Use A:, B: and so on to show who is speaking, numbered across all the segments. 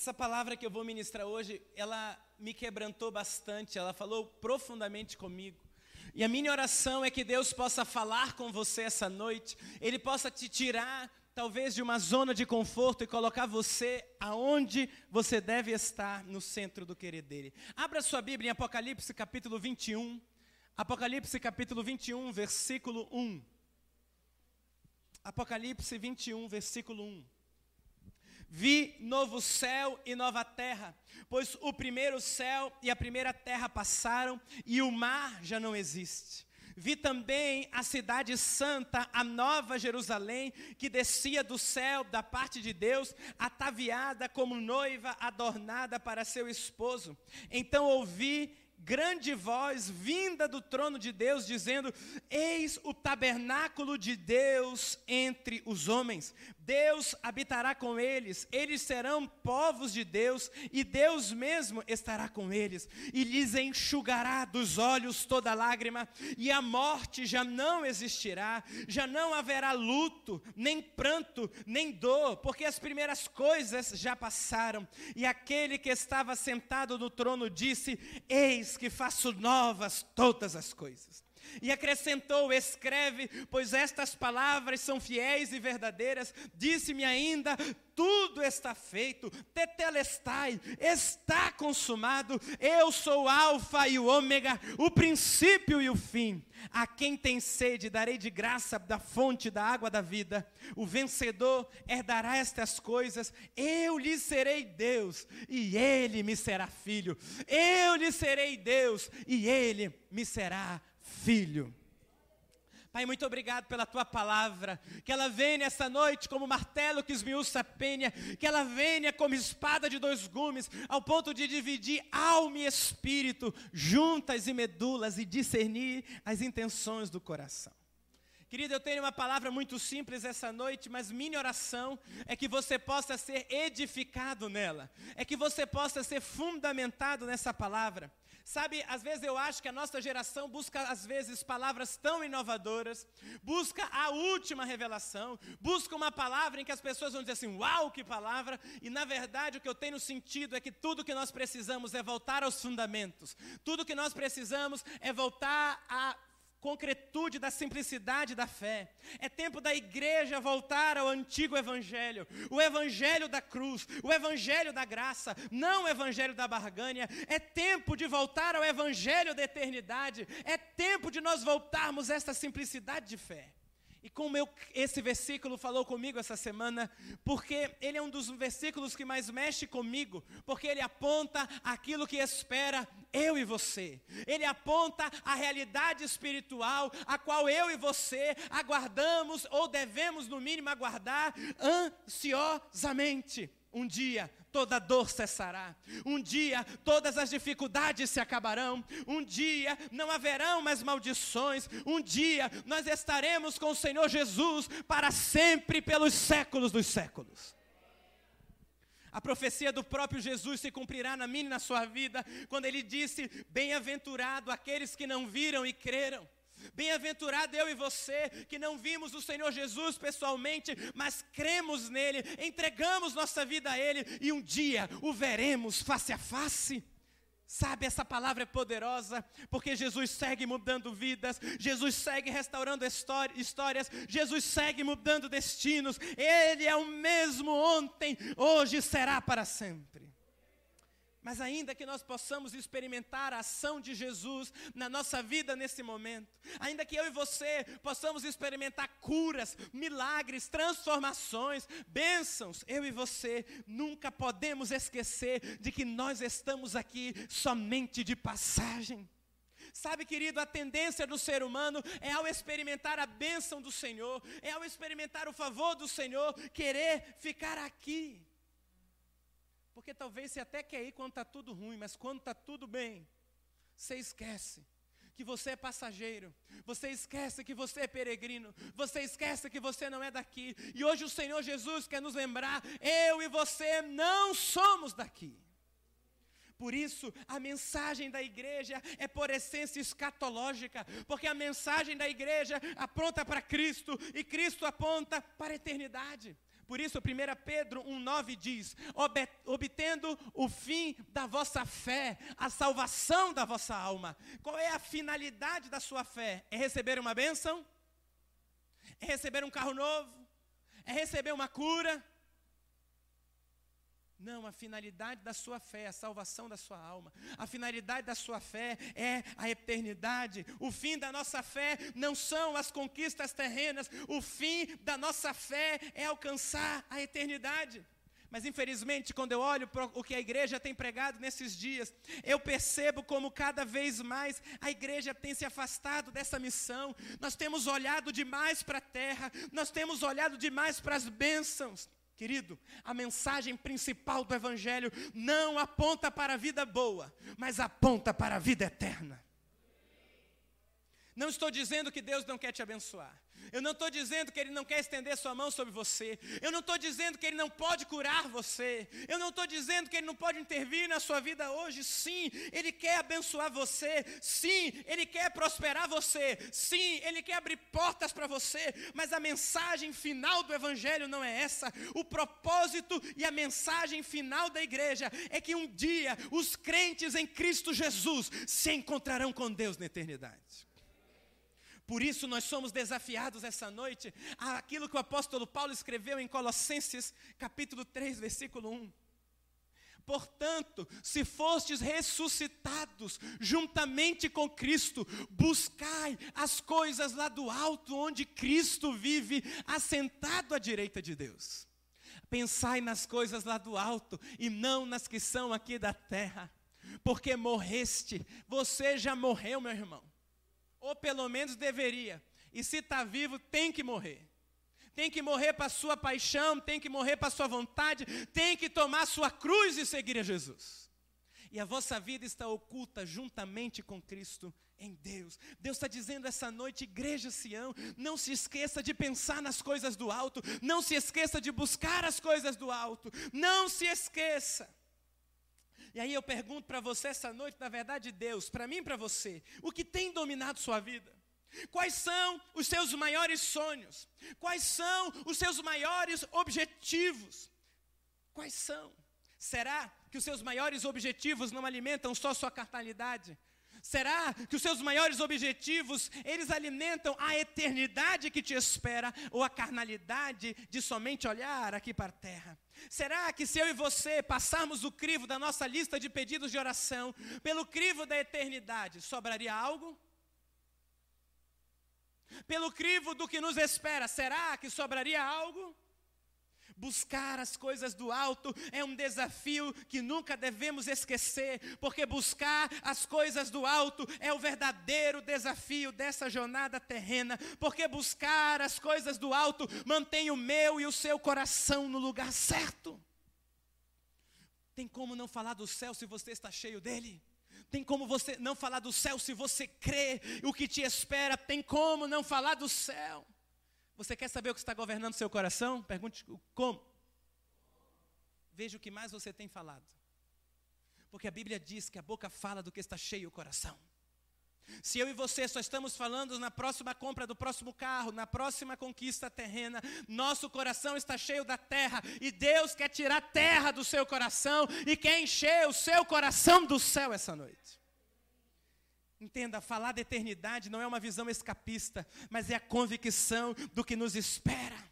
A: Essa palavra que eu vou ministrar hoje, ela me quebrantou bastante, ela falou profundamente comigo. E a minha oração é que Deus possa falar com você essa noite, Ele possa te tirar, talvez, de uma zona de conforto e colocar você aonde você deve estar, no centro do querer dEle. Abra sua Bíblia em Apocalipse capítulo 21. Apocalipse capítulo 21, versículo 1. Apocalipse 21, versículo 1. Vi novo céu e nova terra, pois o primeiro céu e a primeira terra passaram e o mar já não existe. Vi também a cidade santa, a nova Jerusalém, que descia do céu da parte de Deus, ataviada como noiva adornada para seu esposo. Então ouvi grande voz vinda do trono de Deus, dizendo: Eis o tabernáculo de Deus entre os homens. Deus habitará com eles, eles serão povos de Deus, e Deus mesmo estará com eles, e lhes enxugará dos olhos toda lágrima, e a morte já não existirá, já não haverá luto, nem pranto, nem dor, porque as primeiras coisas já passaram. E aquele que estava sentado no trono disse: Eis que faço novas todas as coisas. E acrescentou: Escreve, pois estas palavras são fiéis e verdadeiras. Disse-me ainda: Tudo está feito, tetelestai, está consumado. Eu sou o Alfa e o Ômega, o princípio e o fim. A quem tem sede, darei de graça da fonte da água da vida. O vencedor herdará estas coisas. Eu lhe serei Deus, e ele me será filho. Eu lhe serei Deus, e ele me será filho. Pai, muito obrigado pela tua palavra. Que ela venha nessa noite como martelo que esmiuça a penha. Que ela venha como espada de dois gumes, ao ponto de dividir alma e espírito, juntas e medulas, e discernir as intenções do coração. Querido, eu tenho uma palavra muito simples essa noite, mas minha oração é que você possa ser edificado nela, é que você possa ser fundamentado nessa palavra. Sabe, às vezes eu acho que a nossa geração busca, às vezes, palavras tão inovadoras, busca a última revelação, busca uma palavra em que as pessoas vão dizer assim: Uau, que palavra! E na verdade o que eu tenho sentido é que tudo que nós precisamos é voltar aos fundamentos, tudo que nós precisamos é voltar a concretude da simplicidade da fé. É tempo da igreja voltar ao antigo evangelho, o evangelho da cruz, o evangelho da graça, não o evangelho da barganha. É tempo de voltar ao evangelho da eternidade. É tempo de nós voltarmos a esta simplicidade de fé. E como eu, esse versículo falou comigo essa semana, porque ele é um dos versículos que mais mexe comigo, porque ele aponta aquilo que espera eu e você. Ele aponta a realidade espiritual a qual eu e você aguardamos ou devemos no mínimo aguardar ansiosamente. Um dia toda dor cessará. Um dia todas as dificuldades se acabarão. Um dia não haverão mais maldições. Um dia nós estaremos com o Senhor Jesus para sempre, pelos séculos dos séculos. A profecia do próprio Jesus se cumprirá na minha e na sua vida, quando ele disse: Bem-aventurado aqueles que não viram e creram. Bem-aventurado eu e você, que não vimos o Senhor Jesus pessoalmente, mas cremos nele, entregamos nossa vida a ele e um dia o veremos face a face. Sabe, essa palavra é poderosa, porque Jesus segue mudando vidas, Jesus segue restaurando histórias, Jesus segue mudando destinos, Ele é o mesmo ontem, hoje será para sempre. Mas ainda que nós possamos experimentar a ação de Jesus na nossa vida nesse momento, ainda que eu e você possamos experimentar curas, milagres, transformações, bênçãos, eu e você nunca podemos esquecer de que nós estamos aqui somente de passagem. Sabe, querido, a tendência do ser humano é ao experimentar a bênção do Senhor, é ao experimentar o favor do Senhor, querer ficar aqui. Porque talvez você até quer ir quando está tudo ruim, mas quando está tudo bem, você esquece que você é passageiro, você esquece que você é peregrino, você esquece que você não é daqui. E hoje o Senhor Jesus quer nos lembrar: eu e você não somos daqui. Por isso, a mensagem da igreja é por essência escatológica, porque a mensagem da igreja aponta para Cristo e Cristo aponta para a eternidade. Por isso, 1 Pedro 1,9 diz: obtendo o fim da vossa fé, a salvação da vossa alma. Qual é a finalidade da sua fé? É receber uma bênção? É receber um carro novo? É receber uma cura? Não, a finalidade da sua fé é a salvação da sua alma. A finalidade da sua fé é a eternidade. O fim da nossa fé não são as conquistas terrenas. O fim da nossa fé é alcançar a eternidade. Mas infelizmente, quando eu olho para o que a igreja tem pregado nesses dias, eu percebo como cada vez mais a igreja tem se afastado dessa missão. Nós temos olhado demais para a terra, nós temos olhado demais para as bênçãos. Querido, a mensagem principal do Evangelho não aponta para a vida boa, mas aponta para a vida eterna. Não estou dizendo que Deus não quer te abençoar. Eu não estou dizendo que Ele não quer estender Sua mão sobre você. Eu não estou dizendo que Ele não pode curar você. Eu não estou dizendo que Ele não pode intervir na sua vida hoje. Sim, Ele quer abençoar você. Sim, Ele quer prosperar você. Sim, Ele quer abrir portas para você. Mas a mensagem final do Evangelho não é essa. O propósito e a mensagem final da igreja é que um dia os crentes em Cristo Jesus se encontrarão com Deus na eternidade. Por isso nós somos desafiados essa noite àquilo que o apóstolo Paulo escreveu em Colossenses, capítulo 3, versículo 1. Portanto, se fostes ressuscitados juntamente com Cristo, buscai as coisas lá do alto, onde Cristo vive, assentado à direita de Deus. Pensai nas coisas lá do alto e não nas que são aqui da terra, porque morreste, você já morreu, meu irmão. Ou pelo menos deveria. E se está vivo, tem que morrer. Tem que morrer para a sua paixão, tem que morrer para a sua vontade, tem que tomar sua cruz e seguir a Jesus. E a vossa vida está oculta juntamente com Cristo em Deus. Deus está dizendo essa noite, igreja Sião, não se esqueça de pensar nas coisas do alto, não se esqueça de buscar as coisas do alto, não se esqueça. E aí eu pergunto para você essa noite, na verdade, Deus, para mim e para você, o que tem dominado sua vida? Quais são os seus maiores sonhos? Quais são os seus maiores objetivos? Quais são? Será que os seus maiores objetivos não alimentam só sua carnalidade? Será que os seus maiores objetivos, eles alimentam a eternidade que te espera ou a carnalidade de somente olhar aqui para a terra? Será que se eu e você passarmos o crivo da nossa lista de pedidos de oração pelo crivo da eternidade, sobraria algo? Pelo crivo do que nos espera, será que sobraria algo? Buscar as coisas do alto é um desafio que nunca devemos esquecer, porque buscar as coisas do alto é o verdadeiro desafio dessa jornada terrena, porque buscar as coisas do alto mantém o meu e o seu coração no lugar certo. Tem como não falar do céu se você está cheio dele? Tem como você não falar do céu se você crê o que te espera? Tem como não falar do céu? Você quer saber o que está governando seu coração? Pergunte como. Veja o que mais você tem falado. Porque a Bíblia diz que a boca fala do que está cheio o coração. Se eu e você só estamos falando na próxima compra do próximo carro, na próxima conquista terrena, nosso coração está cheio da terra e Deus quer tirar terra do seu coração e quer encher o seu coração do céu essa noite. Entenda, falar da eternidade não é uma visão escapista, mas é a convicção do que nos espera.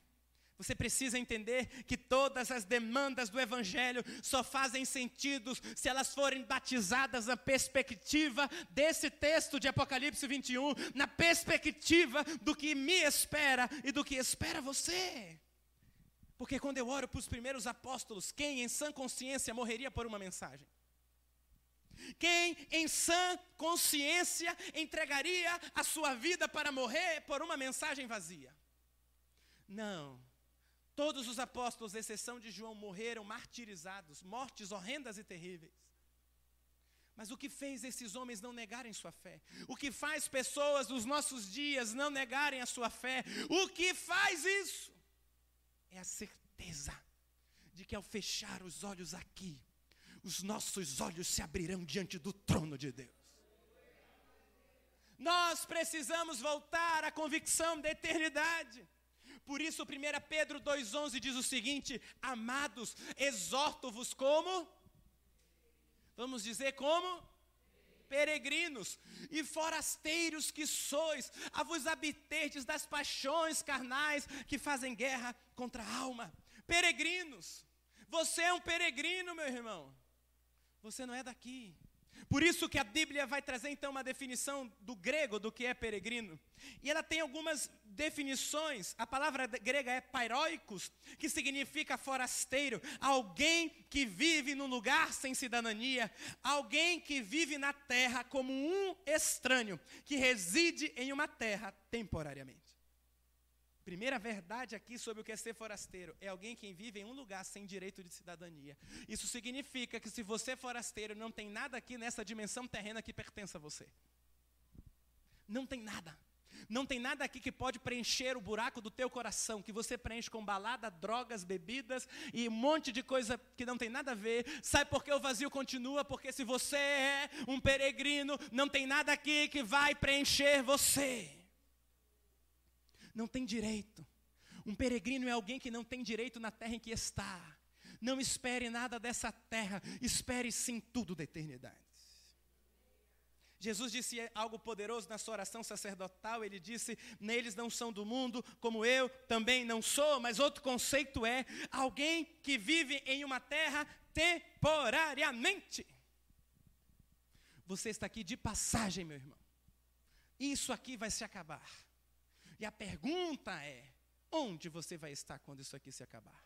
A: Você precisa entender que todas as demandas do Evangelho só fazem sentido se elas forem batizadas na perspectiva desse texto de Apocalipse 21, na perspectiva do que me espera e do que espera você. Porque quando eu oro para os primeiros apóstolos, quem em sã consciência morreria por uma mensagem? Quem em sã consciência entregaria a sua vida para morrer por uma mensagem vazia? Não. Todos os apóstolos, exceção de João, morreram martirizados, mortes horrendas e terríveis. Mas o que fez esses homens não negarem sua fé? O que faz pessoas dos nossos dias não negarem a sua fé? O que faz isso? É a certeza de que ao fechar os olhos aqui, os nossos olhos se abrirão diante do trono de Deus. Nós precisamos voltar à convicção da eternidade. Por isso, 1 Pedro 2,11 diz o seguinte: Amados, exorto-vos como? Vamos dizer como? Peregrinos e forasteiros que sois, a vos habiterdes das paixões carnais que fazem guerra contra a alma. Peregrinos, você é um peregrino, meu irmão. Você não é daqui. Por isso que a Bíblia vai trazer então uma definição do grego do que é peregrino. E ela tem algumas definições. A palavra grega é pairóicos, que significa forasteiro, alguém que vive num lugar sem cidadania, alguém que vive na terra como um estranho, que reside em uma terra temporariamente. Primeira verdade aqui sobre o que é ser forasteiro é alguém que vive em um lugar sem direito de cidadania. Isso significa que se você é forasteiro, não tem nada aqui nessa dimensão terrena que pertence a você. Não tem nada. Não tem nada aqui que pode preencher o buraco do teu coração, que você preenche com balada, drogas, bebidas e um monte de coisa que não tem nada a ver. Sabe por que o vazio continua? Porque se você é um peregrino, não tem nada aqui que vai preencher você não tem direito. Um peregrino é alguém que não tem direito na terra em que está. Não espere nada dessa terra, espere sim tudo da eternidade. Jesus disse algo poderoso na sua oração sacerdotal. Ele disse: Neles não são do mundo, como eu também não sou. Mas outro conceito é alguém que vive em uma terra temporariamente. Você está aqui de passagem, meu irmão. Isso aqui vai se acabar. E a pergunta é: onde você vai estar quando isso aqui se acabar?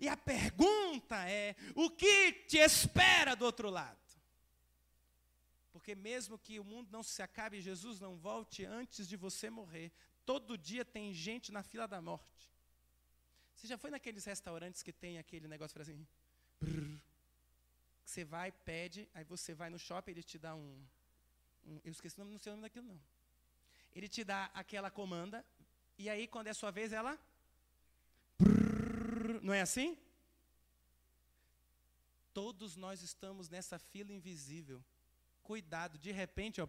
A: E a pergunta é: o que te espera do outro lado? Porque mesmo que o mundo não se acabe e Jesus não volte antes de você morrer, todo dia tem gente na fila da morte. Você já foi naqueles restaurantes que tem aquele negócio assim? Brrr, você vai, pede, aí você vai no shopping, ele te dá um. um eu esqueci o nome, não sei o nome daquilo não ele te dá aquela comanda, e aí quando é sua vez, ela. Não é assim? Todos nós estamos nessa fila invisível. Cuidado, de repente, ó.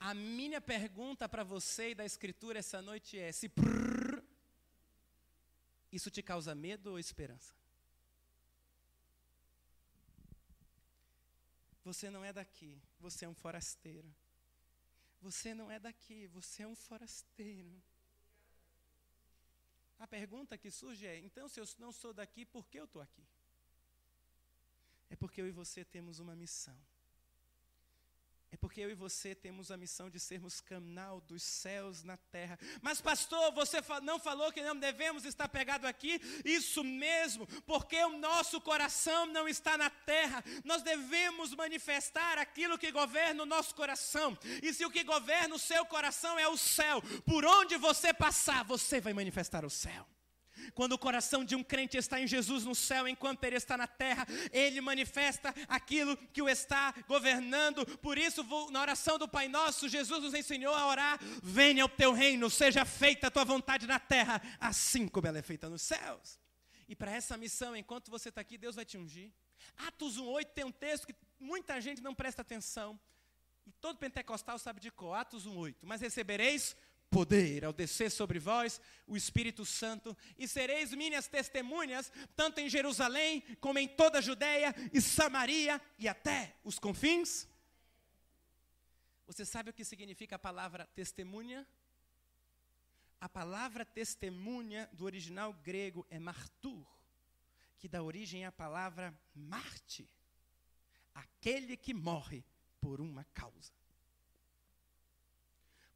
A: A minha pergunta para você e da Escritura essa noite é: se isso te causa medo ou esperança? Você não é daqui, você é um forasteiro. Você não é daqui, você é um forasteiro. A pergunta que surge é: então, se eu não sou daqui, por que eu estou aqui? É porque eu e você temos uma missão. É porque eu e você temos a missão de sermos canal dos céus na terra. Mas, pastor, você não falou que não devemos estar pegado aqui? Isso mesmo, porque o nosso coração não está na terra. Nós devemos manifestar aquilo que governa o nosso coração. E se o que governa o seu coração é o céu, por onde você passar, você vai manifestar o céu. Quando o coração de um crente está em Jesus no céu, enquanto ele está na terra, ele manifesta aquilo que o está governando. Por isso, na oração do Pai Nosso, Jesus nos ensinou a orar: Venha o teu reino, seja feita a tua vontade na terra, assim como ela é feita nos céus. E para essa missão, enquanto você está aqui, Deus vai te ungir. Atos 1,8 tem um texto que muita gente não presta atenção. E todo pentecostal sabe de cor, Atos 1,8. Mas recebereis poder ao descer sobre vós o Espírito Santo, e sereis minhas testemunhas, tanto em Jerusalém, como em toda a Judéia e Samaria e até os confins. Você sabe o que significa a palavra testemunha? A palavra testemunha do original grego é martur, que dá origem à palavra Marte, aquele que morre por uma causa.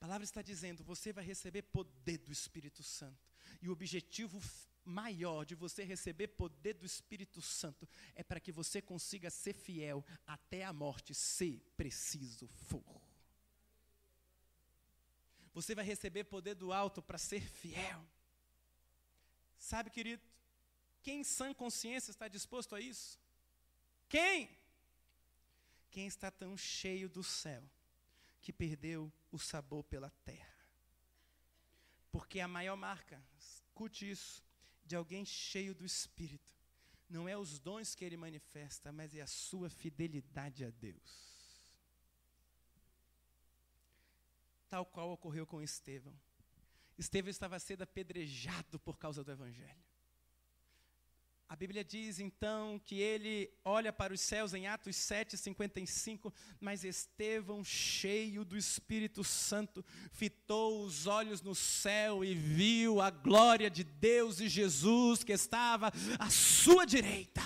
A: Palavra está dizendo: você vai receber poder do Espírito Santo. E o objetivo maior de você receber poder do Espírito Santo é para que você consiga ser fiel até a morte, se preciso for. Você vai receber poder do alto para ser fiel. Sabe, querido, quem em sã consciência está disposto a isso? Quem? Quem está tão cheio do céu que perdeu o sabor pela terra. Porque a maior marca, escute isso, de alguém cheio do Espírito, não é os dons que ele manifesta, mas é a sua fidelidade a Deus. Tal qual ocorreu com Estevão. Estevão estava sendo apedrejado por causa do Evangelho. A Bíblia diz então que ele olha para os céus em Atos 7, 55, mas Estevão, cheio do Espírito Santo, fitou os olhos no céu e viu a glória de Deus e Jesus que estava à sua direita.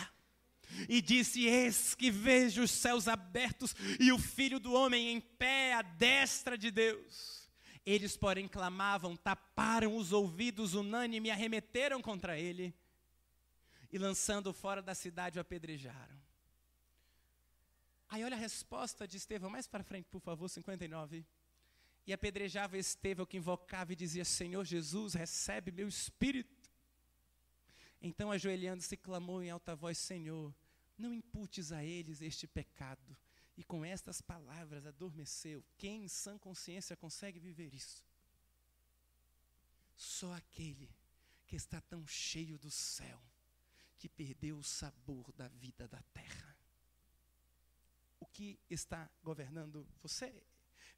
A: E disse: Eis que vejo os céus abertos e o filho do homem em pé à destra de Deus. Eles, porém, clamavam, taparam os ouvidos unânime e arremeteram contra ele e lançando fora da cidade o apedrejaram. Aí olha a resposta de Estevão, mais para frente, por favor, 59. E apedrejava Estevão que invocava e dizia: Senhor Jesus, recebe meu espírito. Então, ajoelhando-se, clamou em alta voz: Senhor, não imputes a eles este pecado. E com estas palavras adormeceu. Quem em sã consciência consegue viver isso? Só aquele que está tão cheio do céu que perdeu o sabor da vida da terra. O que está governando você?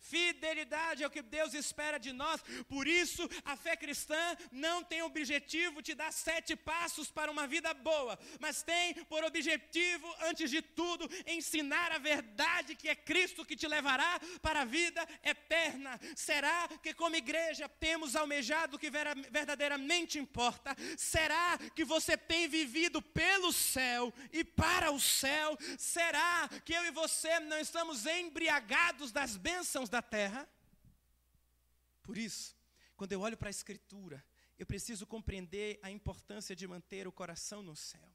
A: Fidelidade é o que Deus espera de nós. Por isso, a fé cristã não tem objetivo te dar sete passos para uma vida boa, mas tem por objetivo, antes de tudo, ensinar a verdade que é Cristo que te levará para a vida eterna. Será que, como igreja, temos almejado o que verdadeiramente importa? Será que você tem vivido pelo céu e para o céu? Será que eu e você não estamos embriagados das bênçãos da terra. Por isso, quando eu olho para a Escritura, eu preciso compreender a importância de manter o coração no céu.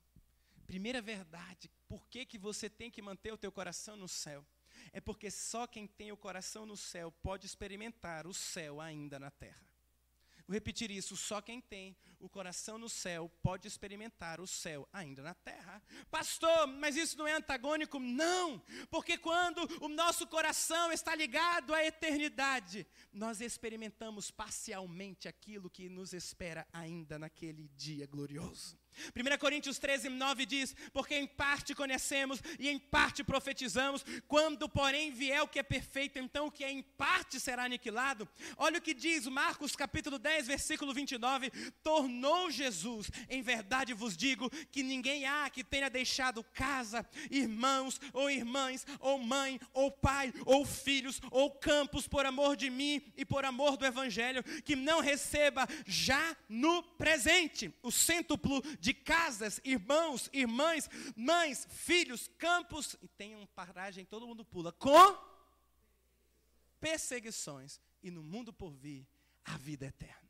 A: Primeira verdade, por que, que você tem que manter o teu coração no céu? É porque só quem tem o coração no céu pode experimentar o céu ainda na terra. Vou repetir isso: só quem tem o coração no céu pode experimentar o céu ainda na terra. Pastor, mas isso não é antagônico? Não, porque quando o nosso coração está ligado à eternidade, nós experimentamos parcialmente aquilo que nos espera ainda naquele dia glorioso. 1 Coríntios 13, 9 diz: Porque em parte conhecemos e em parte profetizamos, quando, porém, vier o que é perfeito, então o que é em parte será aniquilado. Olha o que diz Marcos capítulo 10, versículo 29. Tornou Jesus, em verdade vos digo, que ninguém há que tenha deixado casa, irmãos ou irmãs, ou mãe, ou pai, ou filhos, ou campos, por amor de mim e por amor do Evangelho, que não receba já no presente o cêntuplo de casas, irmãos, irmãs, mães, filhos, campos, e tem um paragem, todo mundo pula, com perseguições, e no mundo por vir, a vida eterna.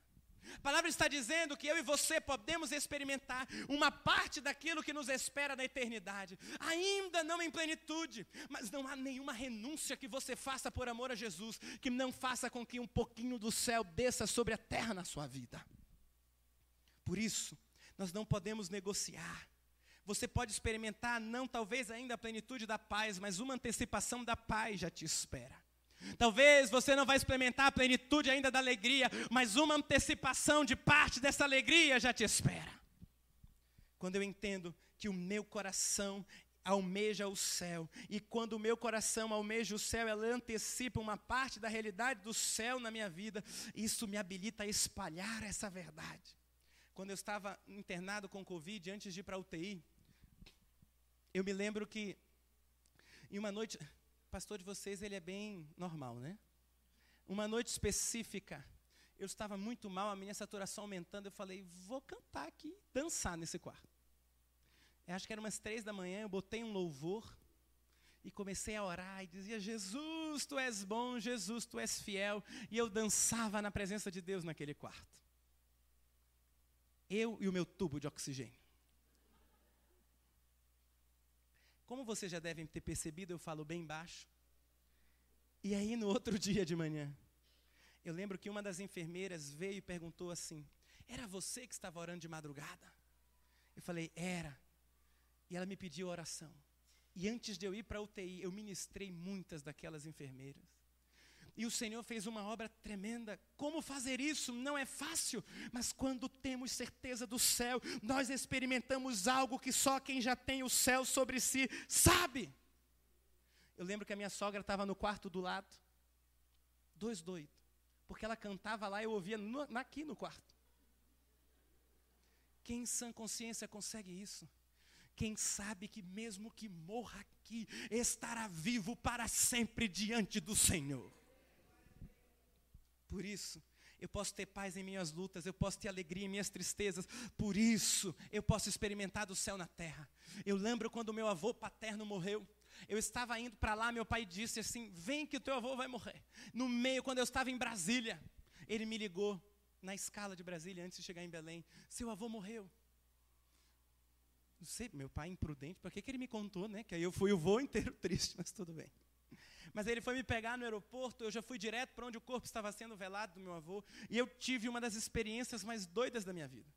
A: A palavra está dizendo que eu e você podemos experimentar uma parte daquilo que nos espera na eternidade, ainda não em plenitude, mas não há nenhuma renúncia que você faça por amor a Jesus, que não faça com que um pouquinho do céu desça sobre a terra na sua vida. Por isso, nós não podemos negociar. Você pode experimentar, não talvez ainda a plenitude da paz, mas uma antecipação da paz já te espera. Talvez você não vai experimentar a plenitude ainda da alegria, mas uma antecipação de parte dessa alegria já te espera. Quando eu entendo que o meu coração almeja o céu, e quando o meu coração almeja o céu, ela antecipa uma parte da realidade do céu na minha vida, isso me habilita a espalhar essa verdade. Quando eu estava internado com Covid, antes de ir para a UTI, eu me lembro que, em uma noite, pastor de vocês, ele é bem normal, né? Uma noite específica, eu estava muito mal, a minha saturação aumentando, eu falei, vou cantar aqui, dançar nesse quarto. Eu acho que era umas três da manhã, eu botei um louvor e comecei a orar e dizia: Jesus, tu és bom, Jesus, tu és fiel. E eu dançava na presença de Deus naquele quarto. Eu e o meu tubo de oxigênio. Como vocês já devem ter percebido, eu falo bem baixo. E aí, no outro dia de manhã, eu lembro que uma das enfermeiras veio e perguntou assim: Era você que estava orando de madrugada? Eu falei: Era. E ela me pediu oração. E antes de eu ir para a UTI, eu ministrei muitas daquelas enfermeiras. E o Senhor fez uma obra tremenda. Como fazer isso? Não é fácil, mas quando temos certeza do céu, nós experimentamos algo que só quem já tem o céu sobre si sabe. Eu lembro que a minha sogra estava no quarto do lado, dois doidos, Porque ela cantava lá, eu ouvia no, aqui no quarto. Quem em sã consciência consegue isso? Quem sabe que mesmo que morra aqui, estará vivo para sempre diante do Senhor. Por isso, eu posso ter paz em minhas lutas, eu posso ter alegria em minhas tristezas, por isso eu posso experimentar do céu na terra. Eu lembro quando meu avô paterno morreu, eu estava indo para lá, meu pai disse assim: Vem que o teu avô vai morrer. No meio, quando eu estava em Brasília, ele me ligou na escala de Brasília antes de chegar em Belém: Seu avô morreu. Não sei, meu pai imprudente, para que, que ele me contou, né? Que aí eu fui o voo inteiro triste, mas tudo bem. Mas ele foi me pegar no aeroporto, eu já fui direto para onde o corpo estava sendo velado do meu avô, e eu tive uma das experiências mais doidas da minha vida.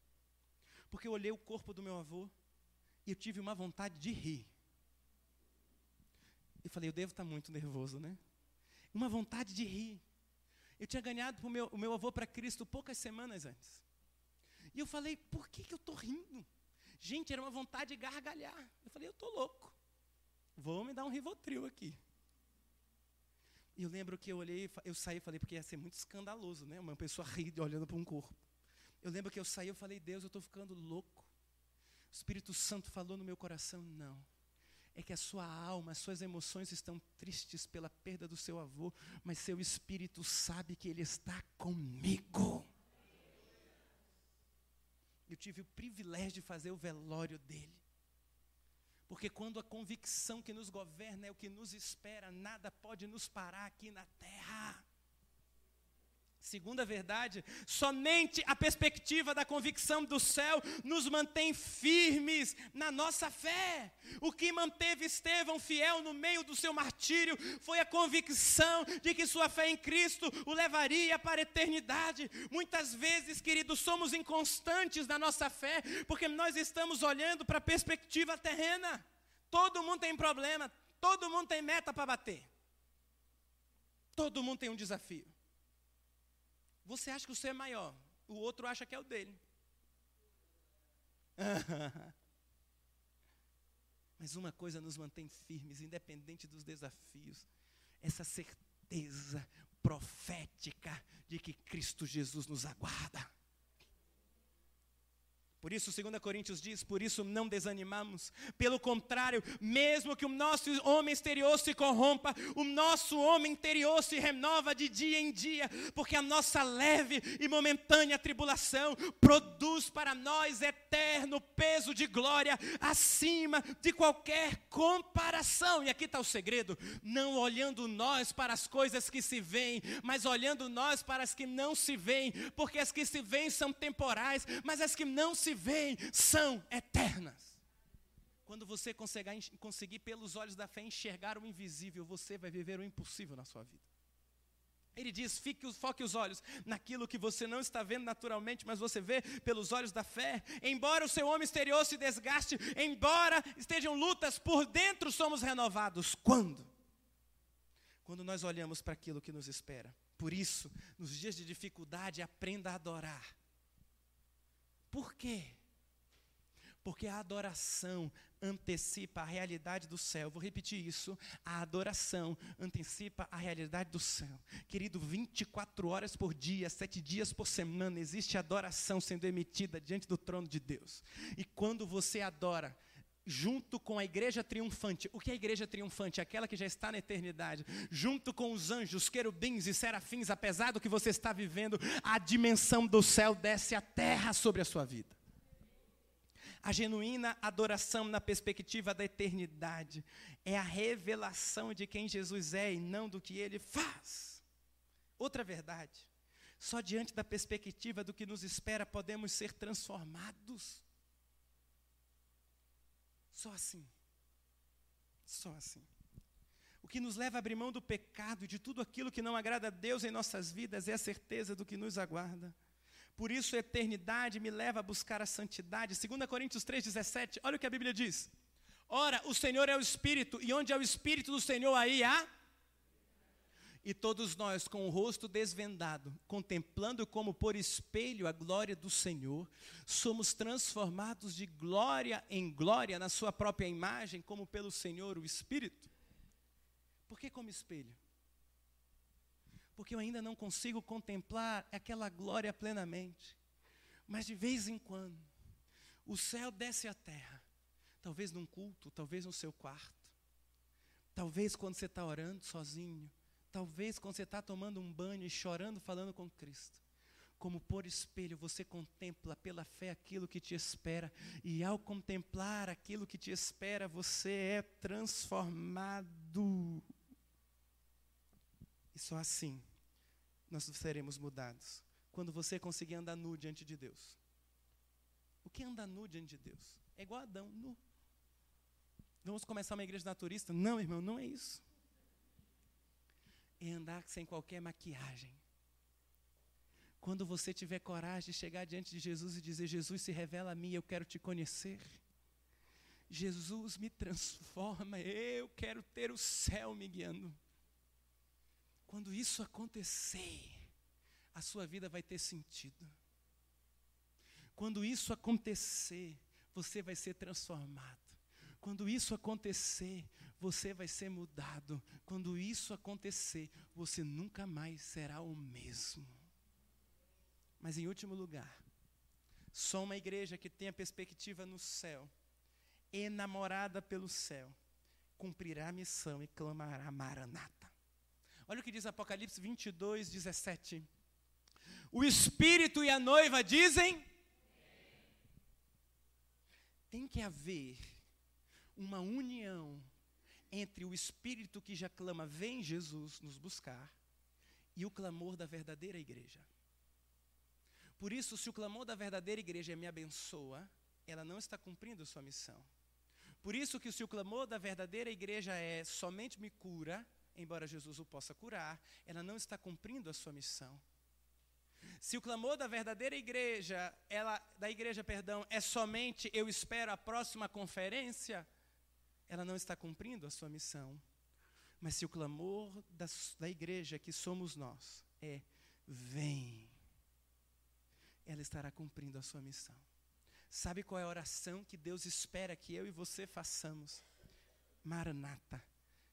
A: Porque eu olhei o corpo do meu avô e eu tive uma vontade de rir. Eu falei, eu devo estar muito nervoso, né? Uma vontade de rir. Eu tinha ganhado o meu, o meu avô para Cristo poucas semanas antes. E eu falei, por que, que eu estou rindo? Gente, era uma vontade de gargalhar. Eu falei, eu estou louco. Vou me dar um rivotril aqui. E eu lembro que eu olhei, eu saí e falei, porque ia ser muito escandaloso, né? Uma pessoa rir olhando para um corpo. Eu lembro que eu saí e falei, Deus, eu estou ficando louco. O Espírito Santo falou no meu coração, não. É que a sua alma, as suas emoções estão tristes pela perda do seu avô, mas seu espírito sabe que ele está comigo. Eu tive o privilégio de fazer o velório dele. Porque quando a convicção que nos governa é o que nos espera, nada pode nos parar aqui na terra. Segunda verdade, somente a perspectiva da convicção do céu nos mantém firmes na nossa fé. O que manteve Estevão fiel no meio do seu martírio foi a convicção de que sua fé em Cristo o levaria para a eternidade. Muitas vezes, queridos, somos inconstantes na nossa fé, porque nós estamos olhando para a perspectiva terrena. Todo mundo tem problema, todo mundo tem meta para bater. Todo mundo tem um desafio. Você acha que o seu é maior, o outro acha que é o dele. Mas uma coisa nos mantém firmes, independente dos desafios, essa certeza profética de que Cristo Jesus nos aguarda. Por isso, 2 Coríntios diz: por isso não desanimamos. Pelo contrário, mesmo que o nosso homem exterior se corrompa, o nosso homem interior se renova de dia em dia, porque a nossa leve e momentânea tribulação produz para nós eterno peso de glória acima de qualquer comparação. E aqui está o segredo: não olhando nós para as coisas que se veem, mas olhando nós para as que não se veem, porque as que se veem são temporais, mas as que não se se veem são eternas. Quando você conseguir, conseguir, pelos olhos da fé, enxergar o invisível, você vai viver o impossível na sua vida. Ele diz: fique, foque os olhos naquilo que você não está vendo naturalmente, mas você vê pelos olhos da fé. Embora o seu homem exterior se desgaste, embora estejam lutas, por dentro somos renovados. Quando? Quando nós olhamos para aquilo que nos espera. Por isso, nos dias de dificuldade, aprenda a adorar por quê? Porque a adoração antecipa a realidade do céu. Vou repetir isso. A adoração antecipa a realidade do céu. Querido, 24 horas por dia, 7 dias por semana, existe adoração sendo emitida diante do trono de Deus. E quando você adora, junto com a igreja triunfante. O que é a igreja triunfante? Aquela que já está na eternidade. Junto com os anjos, querubins e serafins, apesar do que você está vivendo, a dimensão do céu desce à terra sobre a sua vida. A genuína adoração na perspectiva da eternidade é a revelação de quem Jesus é e não do que ele faz. Outra verdade, só diante da perspectiva do que nos espera podemos ser transformados. Só assim. Só assim. O que nos leva a abrir mão do pecado e de tudo aquilo que não agrada a Deus em nossas vidas é a certeza do que nos aguarda. Por isso a eternidade me leva a buscar a santidade. 2 Coríntios 3,17, olha o que a Bíblia diz. Ora, o Senhor é o Espírito, e onde é o Espírito do Senhor, aí há e todos nós, com o rosto desvendado, contemplando como por espelho a glória do Senhor, somos transformados de glória em glória na Sua própria imagem, como pelo Senhor o Espírito. Por que como espelho? porque eu ainda não consigo contemplar aquela glória plenamente. Mas de vez em quando, o céu desce à terra, talvez num culto, talvez no seu quarto, talvez quando você está orando sozinho, talvez quando você está tomando um banho e chorando, falando com Cristo como por espelho, você contempla pela fé aquilo que te espera, e ao contemplar aquilo que te espera, você é transformado. E só assim nós seremos mudados. Quando você conseguir andar nu diante de Deus. O que é andar nu diante de Deus? É igual Adão, nu. Vamos começar uma igreja naturista? Não, irmão, não é isso. É andar sem qualquer maquiagem quando você tiver coragem de chegar diante de Jesus e dizer: Jesus, se revela a mim, eu quero te conhecer. Jesus me transforma, eu quero ter o céu me guiando. Quando isso acontecer, a sua vida vai ter sentido. Quando isso acontecer, você vai ser transformado. Quando isso acontecer, você vai ser mudado. Quando isso acontecer, você nunca mais será o mesmo. Mas em último lugar, só uma igreja que tenha perspectiva no céu, enamorada pelo céu, cumprirá a missão e clamará Maranata. Olha o que diz Apocalipse 22, 17. O Espírito e a noiva dizem. Tem que haver uma união entre o Espírito que já clama, vem Jesus nos buscar, e o clamor da verdadeira igreja. Por isso, se o clamor da verdadeira igreja me abençoa, ela não está cumprindo sua missão. Por isso que se o clamor da verdadeira igreja é somente me cura, embora Jesus o possa curar, ela não está cumprindo a sua missão. Se o clamor da verdadeira igreja, ela, da igreja, perdão, é somente eu espero a próxima conferência, ela não está cumprindo a sua missão. Mas se o clamor da, da igreja, que somos nós, é vem, ela estará cumprindo a sua missão. Sabe qual é a oração que Deus espera que eu e você façamos? Maranata,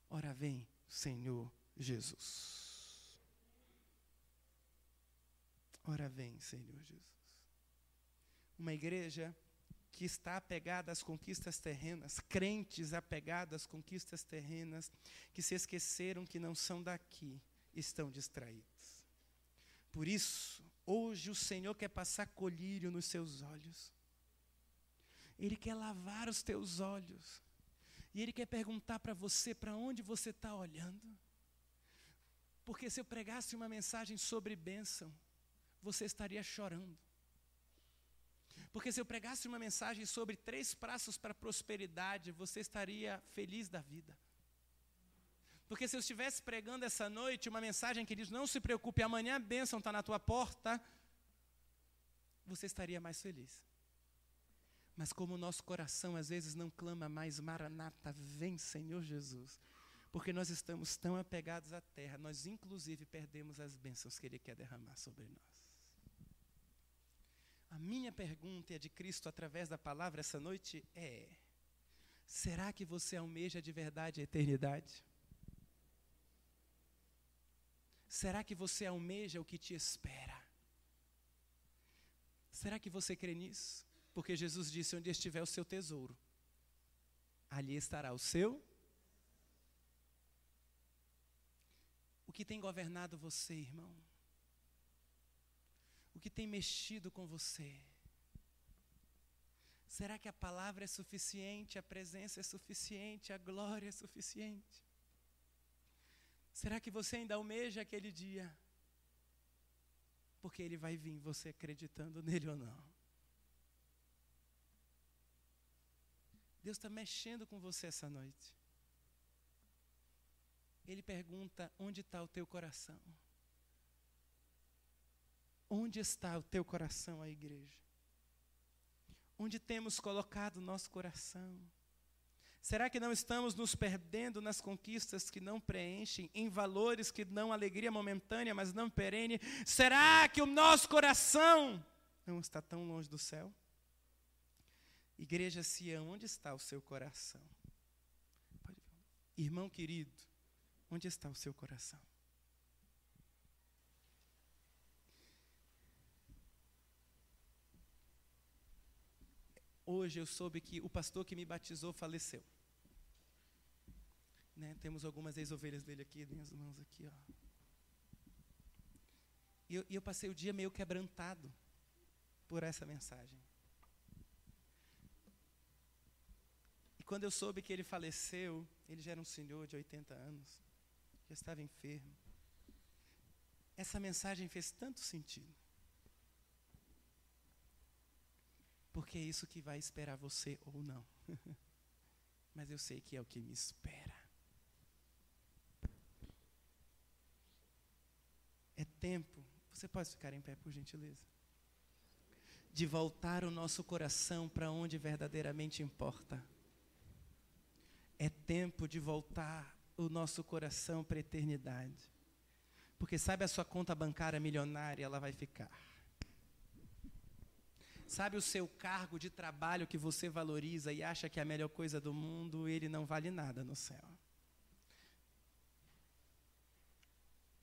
A: ora vem, Senhor Jesus. Ora vem, Senhor Jesus. Uma igreja que está apegada às conquistas terrenas, crentes apegados às conquistas terrenas, que se esqueceram que não são daqui, estão distraídos. Por isso, Hoje o Senhor quer passar colírio nos seus olhos. Ele quer lavar os teus olhos. E Ele quer perguntar para você para onde você está olhando. Porque se eu pregasse uma mensagem sobre bênção, você estaria chorando. Porque se eu pregasse uma mensagem sobre três passos para prosperidade, você estaria feliz da vida. Porque se eu estivesse pregando essa noite uma mensagem que diz: Não se preocupe, amanhã a bênção está na tua porta, você estaria mais feliz. Mas como o nosso coração às vezes não clama mais, Maranata, vem Senhor Jesus, porque nós estamos tão apegados à terra, nós inclusive perdemos as bênçãos que Ele quer derramar sobre nós. A minha pergunta é de Cristo através da palavra essa noite é: será que você almeja de verdade a eternidade? Será que você almeja o que te espera? Será que você crê nisso? Porque Jesus disse: onde estiver o seu tesouro, ali estará o seu. O que tem governado você, irmão? O que tem mexido com você? Será que a palavra é suficiente, a presença é suficiente, a glória é suficiente? Será que você ainda almeja aquele dia? Porque ele vai vir, você acreditando nele ou não. Deus está mexendo com você essa noite. Ele pergunta: onde está o teu coração? Onde está o teu coração, a igreja? Onde temos colocado o nosso coração? Será que não estamos nos perdendo nas conquistas que não preenchem, em valores que dão alegria momentânea, mas não perene? Será que o nosso coração não está tão longe do céu? Igreja Sião, onde está o seu coração? Irmão querido, onde está o seu coração? Hoje eu soube que o pastor que me batizou faleceu. Né? Temos algumas ex-ovelhas dele aqui, minhas mãos aqui, ó. E eu, e eu passei o dia meio quebrantado por essa mensagem. E quando eu soube que ele faleceu, ele já era um senhor de 80 anos, já estava enfermo. Essa mensagem fez tanto sentido. Porque é isso que vai esperar você ou não. Mas eu sei que é o que me espera. É tempo. Você pode ficar em pé, por gentileza? De voltar o nosso coração para onde verdadeiramente importa. É tempo de voltar o nosso coração para a eternidade. Porque sabe a sua conta bancária milionária, ela vai ficar. Sabe o seu cargo de trabalho que você valoriza e acha que é a melhor coisa do mundo, ele não vale nada no céu.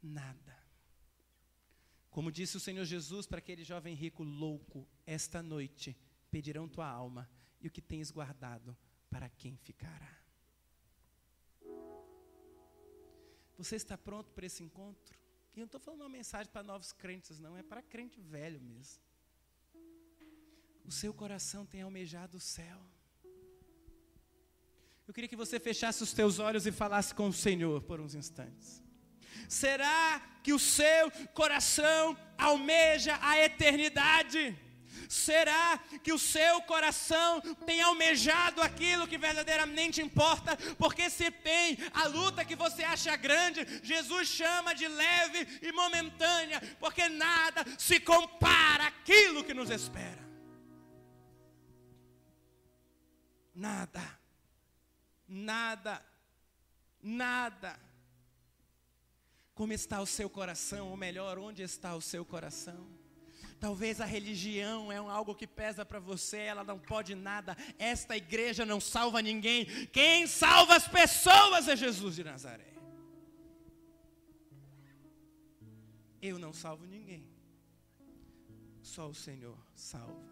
A: Nada. Como disse o Senhor Jesus para aquele jovem rico louco, esta noite pedirão tua alma e o que tens guardado, para quem ficará? Você está pronto para esse encontro? E eu não estou falando uma mensagem para novos crentes, não, é para crente velho mesmo. O seu coração tem almejado o céu. Eu queria que você fechasse os teus olhos e falasse com o Senhor por uns instantes. Será que o seu coração almeja a eternidade? Será que o seu coração tem almejado aquilo que verdadeiramente importa? Porque se tem a luta que você acha grande, Jesus chama de leve e momentânea, porque nada se compara àquilo que nos espera. Nada, nada, nada. Como está o seu coração? Ou melhor, onde está o seu coração? Talvez a religião é algo que pesa para você, ela não pode nada. Esta igreja não salva ninguém. Quem salva as pessoas é Jesus de Nazaré. Eu não salvo ninguém. Só o Senhor salva.